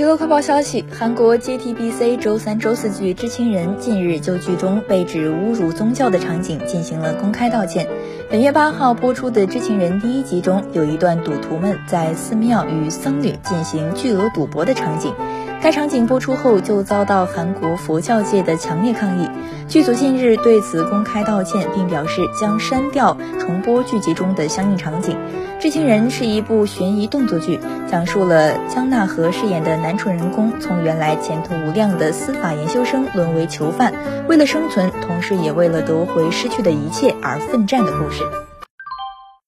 娱乐快报消息：韩国 JTBC 周三、周四剧《知情人》近日就剧中被指侮辱宗教的场景进行了公开道歉。本月八号播出的《知情人》第一集中，有一段赌徒们在寺庙与僧侣进行巨额赌博的场景。该场景播出后就遭到韩国佛教界的强烈抗议。剧组近日对此公开道歉，并表示将删掉重播剧集中的相应场景。《知情人》是一部悬疑动作剧，讲述了姜纳河饰演的男主人公从原来前途无量的司法研究生沦为囚犯，为了生存，同时也为了夺回失去的一切而奋战的故事。